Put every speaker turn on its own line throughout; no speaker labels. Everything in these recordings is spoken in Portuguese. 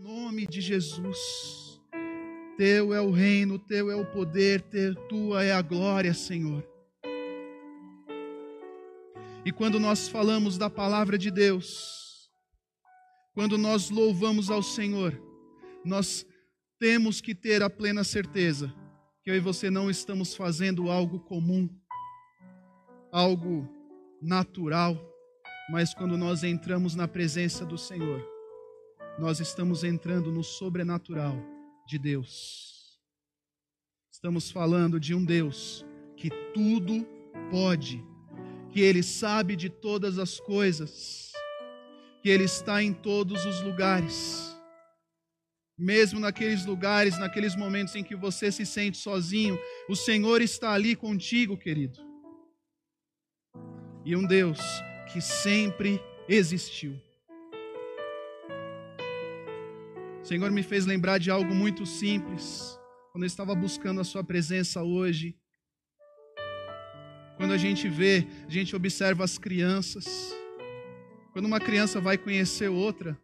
nome de Jesus. Teu é o reino, teu é o poder, teu, tua é a glória, Senhor. E quando nós falamos da palavra de Deus, quando nós louvamos ao Senhor, nós temos que ter a plena certeza que eu e você não estamos fazendo algo comum, algo natural, mas quando nós entramos na presença do Senhor, nós estamos entrando no sobrenatural de Deus. Estamos falando de um Deus que tudo pode que Ele sabe de todas as coisas, que Ele está em todos os lugares, mesmo naqueles lugares, naqueles momentos em que você se sente sozinho, o Senhor está ali contigo, querido. E um Deus que sempre existiu. Senhor me fez lembrar de algo muito simples, quando eu estava buscando a Sua presença hoje quando a gente vê, a gente observa as crianças. Quando uma criança vai conhecer outra,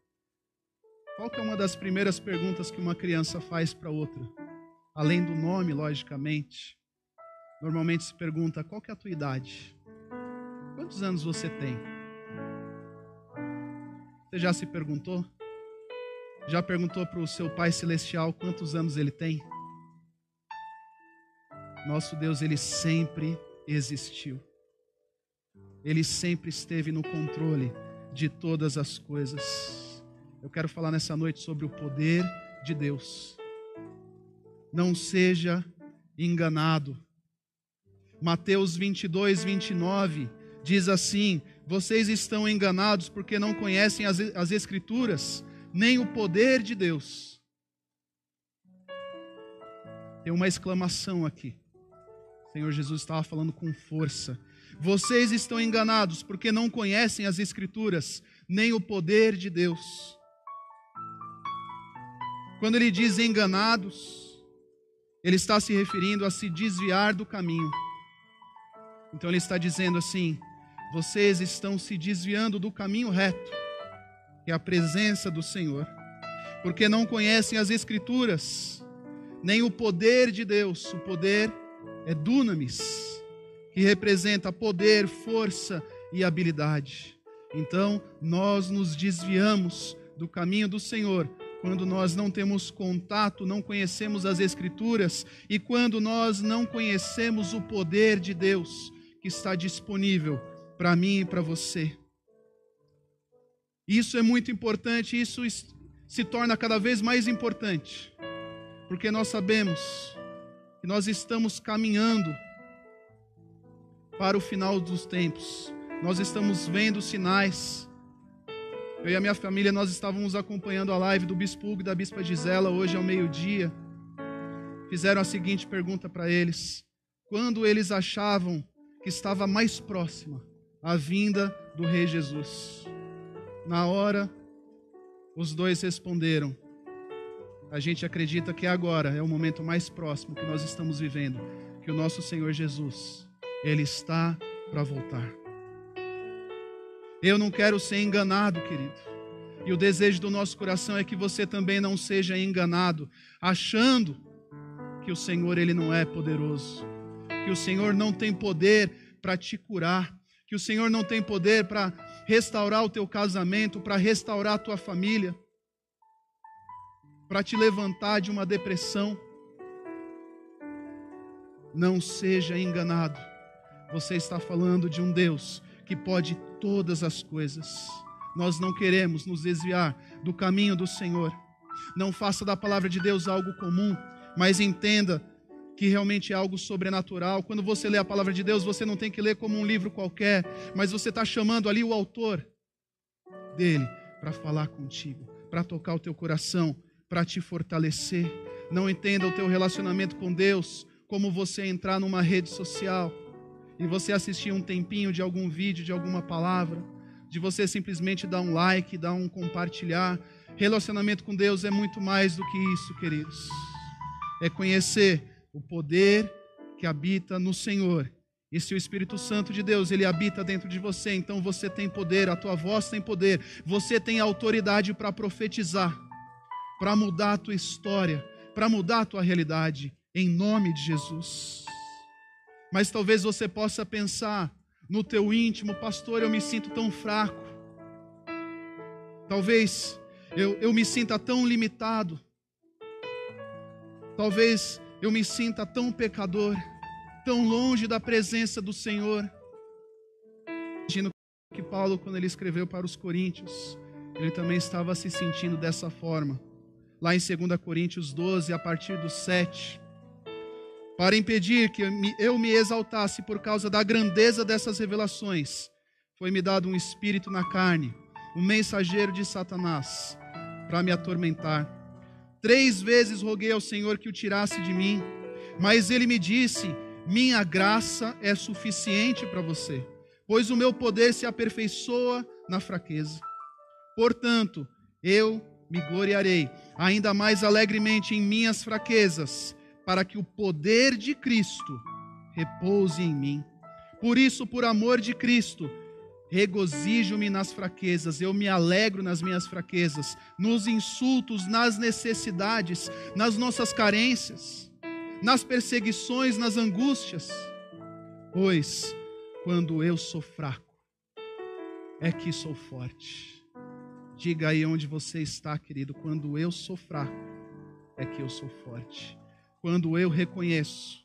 qual é uma das primeiras perguntas que uma criança faz para outra? Além do nome, logicamente. Normalmente se pergunta: qual é a tua idade? Quantos anos você tem? Você já se perguntou? Já perguntou para o seu Pai Celestial quantos anos ele tem? Nosso Deus, ele sempre existiu. Ele sempre esteve no controle de todas as coisas. Eu quero falar nessa noite sobre o poder de Deus. Não seja enganado. Mateus 22, 29 diz assim: Vocês estão enganados porque não conhecem as, as Escrituras, nem o poder de Deus. Tem uma exclamação aqui. Senhor Jesus estava falando com força. Vocês estão enganados porque não conhecem as Escrituras, nem o poder de Deus. Quando ele diz enganados, ele está se referindo a se desviar do caminho. Então ele está dizendo assim: vocês estão se desviando do caminho reto, é a presença do Senhor, porque não conhecem as Escrituras, nem o poder de Deus, o poder é dunamis, que representa poder, força e habilidade. Então, nós nos desviamos do caminho do Senhor quando nós não temos contato, não conhecemos as Escrituras e quando nós não conhecemos o poder de Deus que está disponível para mim e para você. Isso é muito importante, isso se torna cada vez mais importante, porque nós sabemos que nós estamos caminhando para o final dos tempos. Nós estamos vendo sinais. Eu e a minha família nós estávamos acompanhando a live do Bispo Hugo e da Bispa Gisela hoje ao meio-dia. Fizeram a seguinte pergunta para eles: quando eles achavam que estava mais próxima a vinda do Rei Jesus? Na hora, os dois responderam: a gente acredita que agora é o momento mais próximo que nós estamos vivendo, que o nosso Senhor Jesus, ele está para voltar. Eu não quero ser enganado, querido. E o desejo do nosso coração é que você também não seja enganado, achando que o Senhor ele não é poderoso, que o Senhor não tem poder para te curar, que o Senhor não tem poder para restaurar o teu casamento, para restaurar a tua família para te levantar de uma depressão. Não seja enganado. Você está falando de um Deus que pode todas as coisas. Nós não queremos nos desviar do caminho do Senhor. Não faça da palavra de Deus algo comum, mas entenda que realmente é algo sobrenatural. Quando você lê a palavra de Deus, você não tem que ler como um livro qualquer, mas você está chamando ali o autor dele para falar contigo, para tocar o teu coração, para te fortalecer. Não entenda o teu relacionamento com Deus como você entrar numa rede social e você assistir um tempinho de algum vídeo, de alguma palavra, de você simplesmente dar um like, dar um compartilhar. Relacionamento com Deus é muito mais do que isso, queridos. É conhecer o poder que habita no Senhor. E se o Espírito Santo de Deus, ele habita dentro de você, então você tem poder, a tua voz tem poder, você tem autoridade para profetizar para mudar a tua história, para mudar a tua realidade, em nome de Jesus. Mas talvez você possa pensar no teu íntimo, pastor, eu me sinto tão fraco. Talvez eu, eu me sinta tão limitado. Talvez eu me sinta tão pecador, tão longe da presença do Senhor. Imagino que Paulo, quando ele escreveu para os Coríntios, ele também estava se sentindo dessa forma. Lá em 2 Coríntios 12, a partir do 7. Para impedir que eu me exaltasse por causa da grandeza dessas revelações, foi-me dado um espírito na carne, um mensageiro de Satanás, para me atormentar. Três vezes roguei ao Senhor que o tirasse de mim, mas ele me disse: Minha graça é suficiente para você, pois o meu poder se aperfeiçoa na fraqueza. Portanto, eu me gloriarei ainda mais alegremente em minhas fraquezas, para que o poder de Cristo repouse em mim. Por isso, por amor de Cristo, regozijo-me nas fraquezas, eu me alegro nas minhas fraquezas, nos insultos, nas necessidades, nas nossas carências, nas perseguições, nas angústias. Pois, quando eu sou fraco, é que sou forte. Diga aí onde você está, querido. Quando eu sou fraco, é que eu sou forte. Quando eu reconheço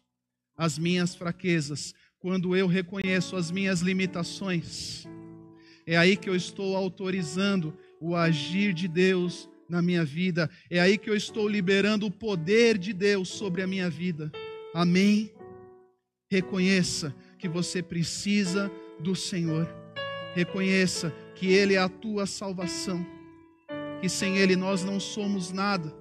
as minhas fraquezas, quando eu reconheço as minhas limitações, é aí que eu estou autorizando o agir de Deus na minha vida, é aí que eu estou liberando o poder de Deus sobre a minha vida. Amém? Reconheça que você precisa do Senhor. Reconheça que Ele é a tua salvação, que sem Ele nós não somos nada.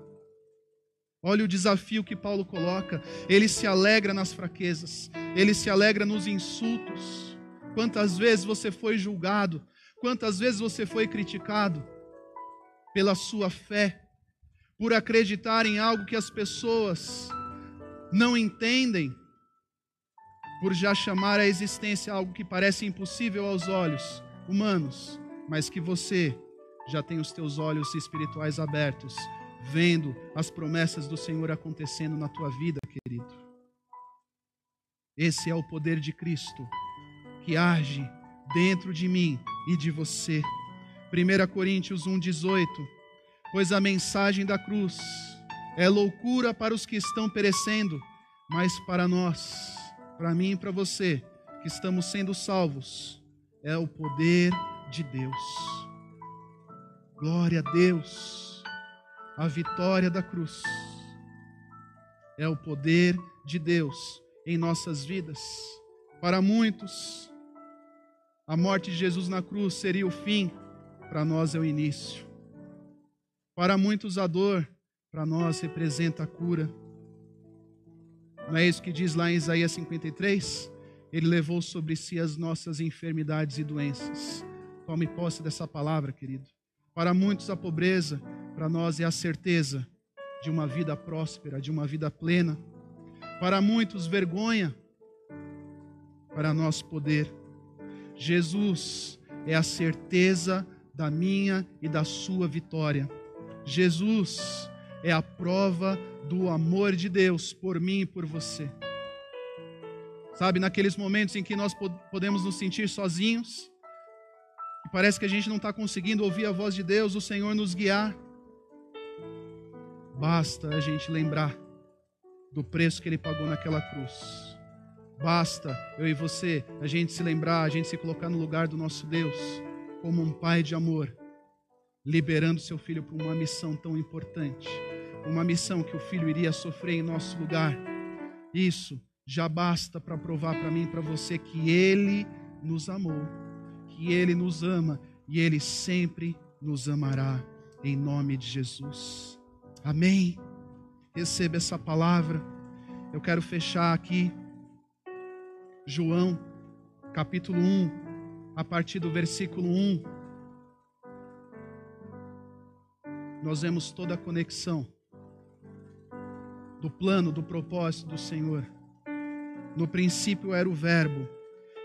Olha o desafio que Paulo coloca. Ele se alegra nas fraquezas, ele se alegra nos insultos. Quantas vezes você foi julgado, quantas vezes você foi criticado pela sua fé, por acreditar em algo que as pessoas não entendem, por já chamar a existência algo que parece impossível aos olhos humanos mas que você já tem os teus olhos espirituais abertos, vendo as promessas do Senhor acontecendo na tua vida, querido. Esse é o poder de Cristo que age dentro de mim e de você. 1 Coríntios 1,18: Pois a mensagem da cruz é loucura para os que estão perecendo, mas para nós, para mim e para você, que estamos sendo salvos, é o poder de Deus. Glória a Deus. A vitória da cruz é o poder de Deus em nossas vidas. Para muitos, a morte de Jesus na cruz seria o fim, para nós é o início. Para muitos, a dor, para nós representa a cura. Não é isso que diz lá em Isaías 53? Ele levou sobre si as nossas enfermidades e doenças. Tome posse dessa palavra, querido. Para muitos, a pobreza, para nós, é a certeza de uma vida próspera, de uma vida plena. Para muitos, vergonha, para nós, poder. Jesus é a certeza da minha e da sua vitória. Jesus é a prova do amor de Deus por mim e por você. Sabe, naqueles momentos em que nós podemos nos sentir sozinhos, e parece que a gente não está conseguindo ouvir a voz de Deus, o Senhor nos guiar. Basta a gente lembrar do preço que Ele pagou naquela cruz. Basta eu e você, a gente se lembrar, a gente se colocar no lugar do nosso Deus, como um pai de amor, liberando seu filho para uma missão tão importante, uma missão que o filho iria sofrer em nosso lugar. Isso já basta para provar para mim para você que Ele nos amou que Ele nos ama e Ele sempre nos amará, em nome de Jesus. Amém. Receba essa palavra. Eu quero fechar aqui, João, capítulo 1, a partir do versículo 1. Nós vemos toda a conexão do plano, do propósito do Senhor. No princípio era o Verbo,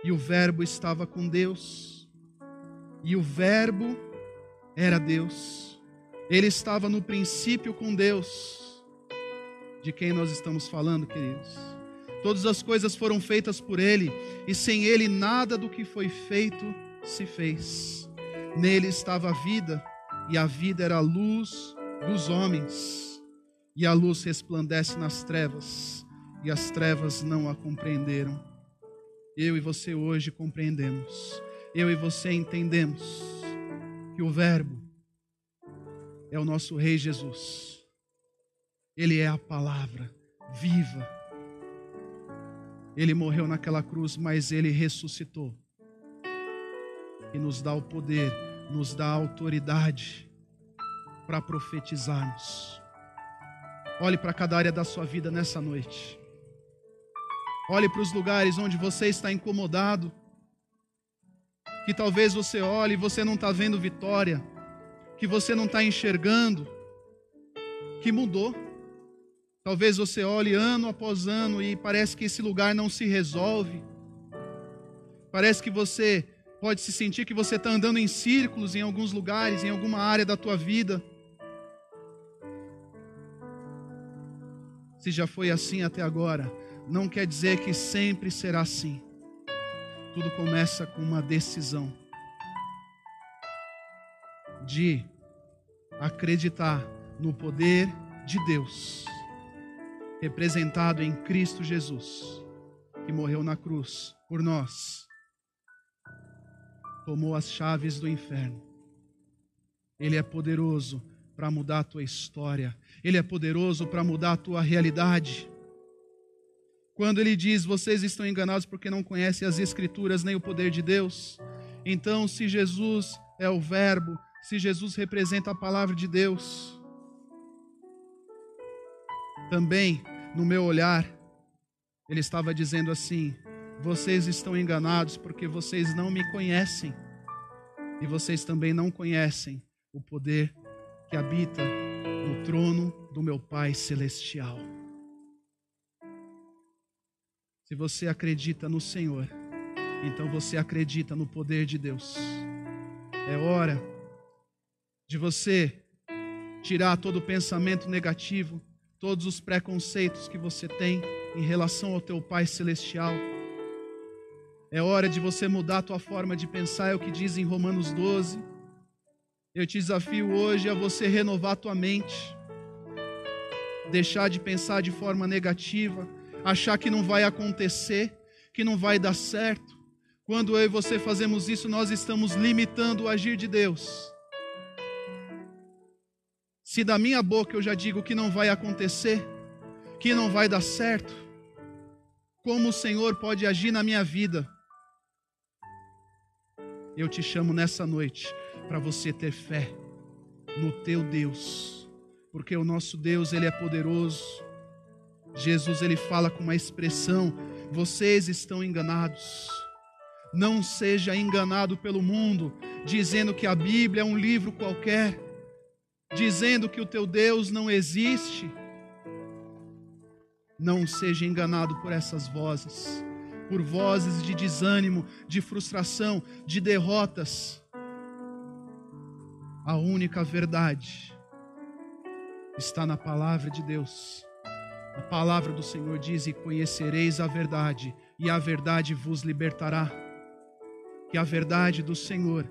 e o Verbo estava com Deus e o Verbo era Deus. Ele estava no princípio com Deus. De quem nós estamos falando, queridos? Todas as coisas foram feitas por Ele, e sem Ele nada do que foi feito se fez. Nele estava a vida, e a vida era a luz dos homens. E a luz resplandece nas trevas, e as trevas não a compreenderam. Eu e você hoje compreendemos, eu e você entendemos que o Verbo é o nosso Rei Jesus. Ele é a palavra viva. Ele morreu naquela cruz, mas ele ressuscitou. E nos dá o poder, nos dá a autoridade para profetizarmos. Olhe para cada área da sua vida nessa noite. Olhe para os lugares onde você está incomodado. Que talvez você olhe e você não está vendo vitória que você não está enxergando, que mudou. Talvez você olhe ano após ano e parece que esse lugar não se resolve. Parece que você pode se sentir que você está andando em círculos em alguns lugares, em alguma área da tua vida. Se já foi assim até agora, não quer dizer que sempre será assim. Tudo começa com uma decisão de acreditar no poder de Deus, representado em Cristo Jesus, que morreu na cruz por nós, tomou as chaves do inferno. Ele é poderoso para mudar a tua história, ele é poderoso para mudar a tua realidade. Quando ele diz: Vocês estão enganados porque não conhecem as Escrituras nem o poder de Deus. Então, se Jesus é o Verbo, se Jesus representa a palavra de Deus. Também, no meu olhar, ele estava dizendo assim: vocês estão enganados porque vocês não me conhecem e vocês também não conhecem o poder que habita no trono do meu Pai celestial. Se você acredita no Senhor, então você acredita no poder de Deus. É hora de você tirar todo o pensamento negativo, todos os preconceitos que você tem em relação ao teu Pai celestial. É hora de você mudar a tua forma de pensar, é o que diz em Romanos 12. Eu te desafio hoje a você renovar a tua mente. Deixar de pensar de forma negativa, achar que não vai acontecer, que não vai dar certo. Quando eu e você fazemos isso, nós estamos limitando o agir de Deus. Se da minha boca eu já digo que não vai acontecer, que não vai dar certo, como o Senhor pode agir na minha vida? Eu te chamo nessa noite para você ter fé no teu Deus, porque o nosso Deus, ele é poderoso. Jesus ele fala com uma expressão: vocês estão enganados. Não seja enganado pelo mundo, dizendo que a Bíblia é um livro qualquer dizendo que o teu Deus não existe, não seja enganado por essas vozes, por vozes de desânimo, de frustração, de derrotas. A única verdade está na palavra de Deus. A palavra do Senhor diz: E conhecereis a verdade, e a verdade vos libertará. Que a verdade do Senhor